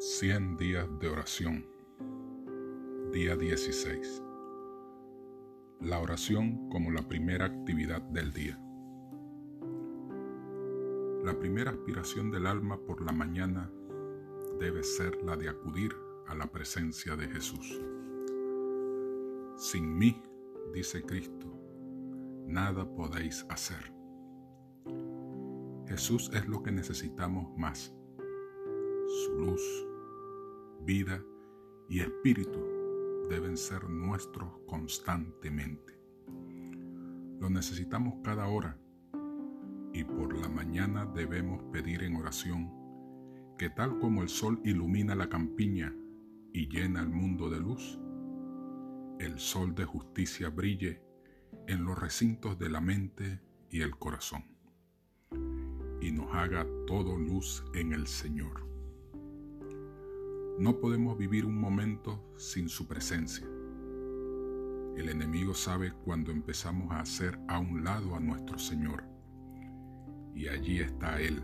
100 días de oración. Día 16. La oración como la primera actividad del día. La primera aspiración del alma por la mañana debe ser la de acudir a la presencia de Jesús. Sin mí, dice Cristo, nada podéis hacer. Jesús es lo que necesitamos más. Su luz, vida y espíritu deben ser nuestros constantemente. Lo necesitamos cada hora y por la mañana debemos pedir en oración que tal como el sol ilumina la campiña y llena el mundo de luz, el sol de justicia brille en los recintos de la mente y el corazón y nos haga todo luz en el Señor. No podemos vivir un momento sin su presencia. El enemigo sabe cuando empezamos a hacer a un lado a nuestro Señor. Y allí está Él,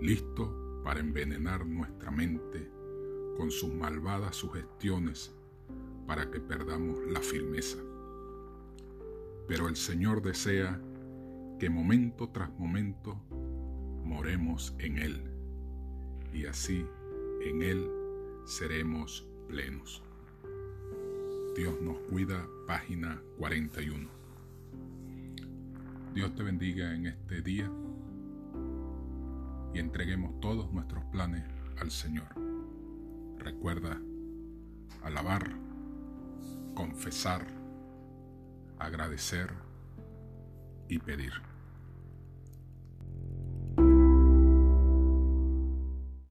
listo para envenenar nuestra mente con sus malvadas sugestiones para que perdamos la firmeza. Pero el Señor desea que momento tras momento moremos en Él y así en Él seremos plenos. Dios nos cuida, página 41. Dios te bendiga en este día y entreguemos todos nuestros planes al Señor. Recuerda alabar, confesar, agradecer y pedir.